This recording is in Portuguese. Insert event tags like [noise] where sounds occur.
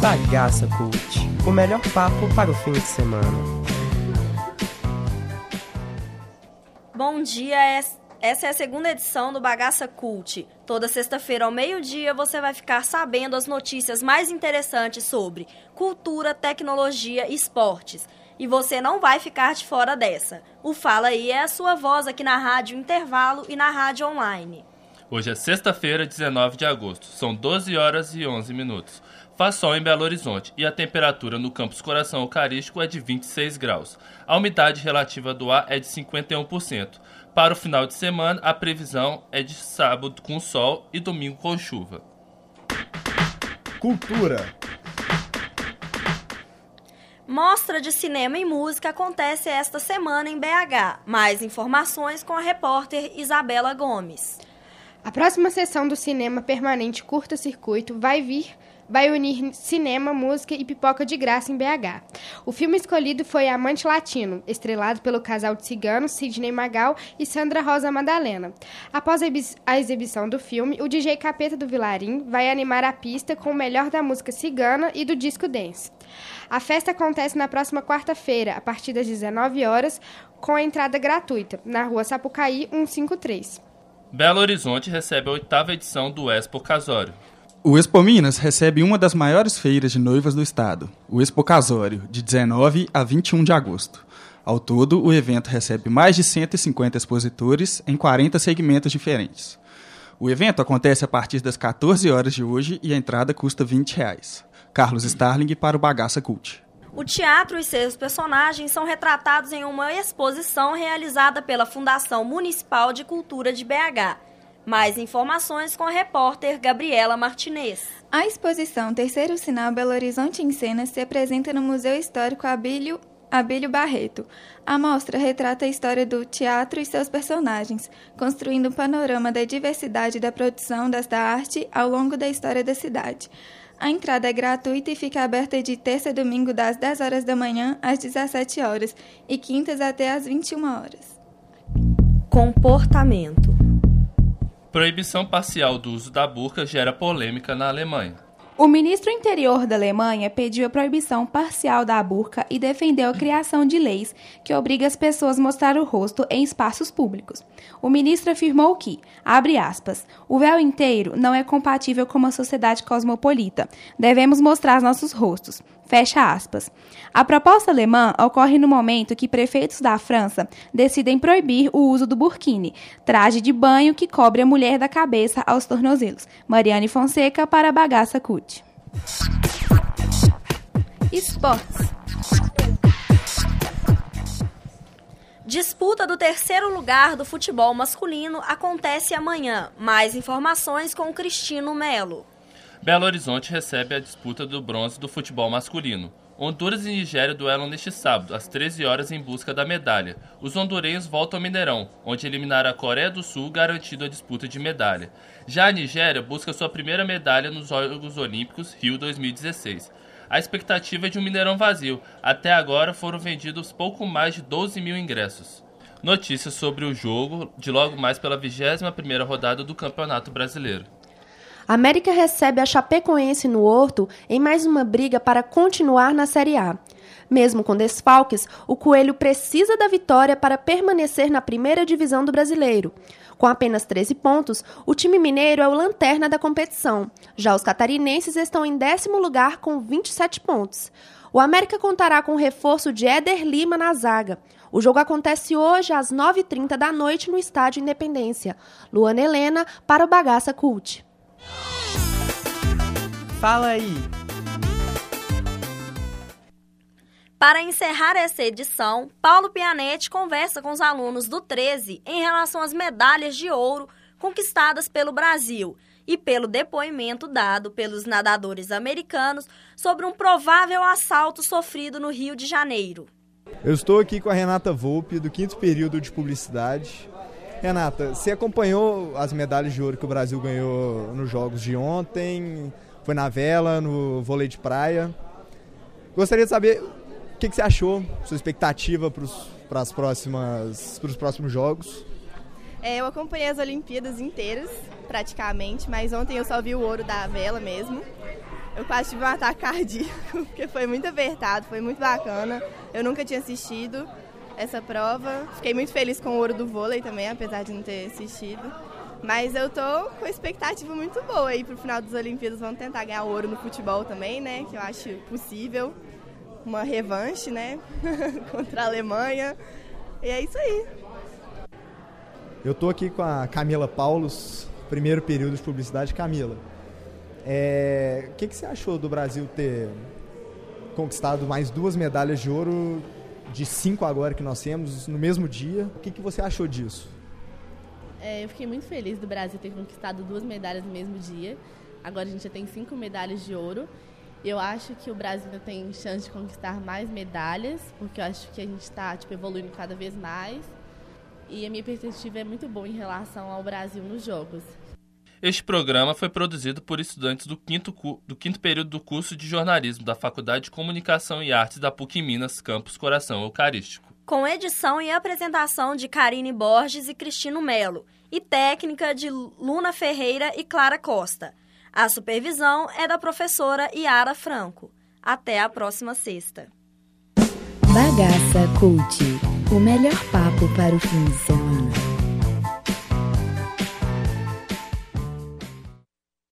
Bagaça Cult, o melhor papo para o fim de semana. Bom dia, essa é a segunda edição do Bagaça Cult. Toda sexta-feira ao meio-dia você vai ficar sabendo as notícias mais interessantes sobre cultura, tecnologia e esportes. E você não vai ficar de fora dessa. O Fala aí é a sua voz aqui na Rádio Intervalo e na Rádio Online. Hoje é sexta-feira, 19 de agosto. São 12 horas e 11 minutos. Faz sol em Belo Horizonte e a temperatura no campus Coração Eucarístico é de 26 graus. A umidade relativa do ar é de 51%. Para o final de semana, a previsão é de sábado com sol e domingo com chuva. Cultura. Mostra de cinema e música acontece esta semana em BH. Mais informações com a repórter Isabela Gomes. A próxima sessão do cinema permanente Curta Circuito vai vir vai unir cinema, música e pipoca de graça em BH. O filme escolhido foi Amante Latino, estrelado pelo casal de ciganos Sidney Magal e Sandra Rosa Madalena. Após a exibição do filme, o DJ Capeta do Vilarim vai animar a pista com o melhor da música cigana e do disco dance. A festa acontece na próxima quarta-feira, a partir das 19 horas, com a entrada gratuita, na rua Sapucaí 153. Belo Horizonte recebe a oitava edição do Expo Casório. O Expo Minas recebe uma das maiores feiras de noivas do estado, o Expo Casório, de 19 a 21 de agosto. Ao todo, o evento recebe mais de 150 expositores em 40 segmentos diferentes. O evento acontece a partir das 14 horas de hoje e a entrada custa 20 reais. Carlos Starling para o Bagaça Cult. O teatro e seus personagens são retratados em uma exposição realizada pela Fundação Municipal de Cultura de BH mais informações com a repórter Gabriela Martinez. A exposição Terceiro Sinal Belo Horizonte em Cena se apresenta no Museu Histórico Abílio, Abílio Barreto. A mostra retrata a história do teatro e seus personagens, construindo um panorama da diversidade da produção desta arte ao longo da história da cidade. A entrada é gratuita e fica aberta de terça a domingo das 10 horas da manhã às 17 horas e quintas até às 21 horas. Comportamento Proibição parcial do uso da burca gera polêmica na Alemanha. O ministro interior da Alemanha pediu a proibição parcial da burca e defendeu a criação de leis que obrigam as pessoas a mostrar o rosto em espaços públicos. O ministro afirmou que, abre aspas, o véu inteiro não é compatível com uma sociedade cosmopolita. Devemos mostrar nossos rostos. Fecha aspas. A proposta alemã ocorre no momento que prefeitos da França decidem proibir o uso do burkini, traje de banho que cobre a mulher da cabeça aos tornozelos. Mariane Fonseca para Bagaça Cut. Esportes. Disputa do terceiro lugar do futebol masculino acontece amanhã. Mais informações com Cristino Melo. Belo Horizonte recebe a disputa do bronze do futebol masculino. Honduras e Nigéria duelam neste sábado, às 13 horas, em busca da medalha. Os hondurenhos voltam ao Mineirão, onde eliminaram a Coreia do Sul, garantindo a disputa de medalha. Já a Nigéria busca sua primeira medalha nos Jogos Olímpicos Rio 2016. A expectativa é de um Mineirão vazio. Até agora foram vendidos pouco mais de 12 mil ingressos. Notícias sobre o jogo de logo mais pela 21ª rodada do Campeonato Brasileiro. América recebe a Chapecoense no Horto em mais uma briga para continuar na Série A. Mesmo com desfalques, o Coelho precisa da vitória para permanecer na primeira divisão do brasileiro. Com apenas 13 pontos, o time mineiro é o lanterna da competição. Já os catarinenses estão em décimo lugar com 27 pontos. O América contará com o reforço de Éder Lima na zaga. O jogo acontece hoje às 9h30 da noite no Estádio Independência. Luana Helena para o Bagaça Cult. Fala aí! Para encerrar essa edição, Paulo Pianetti conversa com os alunos do 13 em relação às medalhas de ouro conquistadas pelo Brasil e pelo depoimento dado pelos nadadores americanos sobre um provável assalto sofrido no Rio de Janeiro. Eu estou aqui com a Renata Volpe, do quinto período de publicidade. Renata, você acompanhou as medalhas de ouro que o Brasil ganhou nos Jogos de ontem? Foi na vela, no vôlei de praia. Gostaria de saber o que, que você achou, sua expectativa para os próximos jogos. É, eu acompanhei as Olimpíadas inteiras, praticamente, mas ontem eu só vi o ouro da vela mesmo. Eu quase tive um [laughs] ataque cardíaco, porque foi muito apertado, foi muito bacana. Eu nunca tinha assistido essa prova. Fiquei muito feliz com o ouro do vôlei também, apesar de não ter assistido. Mas eu tô com expectativa muito boa aí pro final das Olimpíadas. Vamos tentar ganhar ouro no futebol também, né? Que eu acho possível. Uma revanche, né? [laughs] Contra a Alemanha. E é isso aí. Eu tô aqui com a Camila Paulos, primeiro período de publicidade. Camila, é... o que, que você achou do Brasil ter conquistado mais duas medalhas de ouro de cinco agora que nós temos no mesmo dia? O que, que você achou disso? É, eu fiquei muito feliz do Brasil ter conquistado duas medalhas no mesmo dia. Agora a gente já tem cinco medalhas de ouro. Eu acho que o Brasil ainda tem chance de conquistar mais medalhas, porque eu acho que a gente está tipo, evoluindo cada vez mais. E a minha perspectiva é muito boa em relação ao Brasil nos Jogos. Este programa foi produzido por estudantes do quinto, do quinto período do curso de jornalismo da Faculdade de Comunicação e Artes da PUC Minas, campus Coração Eucarístico. Com edição e apresentação de Karine Borges e Cristino Melo, e técnica de Luna Ferreira e Clara Costa. A supervisão é da professora Yara Franco. Até a próxima sexta. Bagaça Cult o melhor papo para o fim de semana.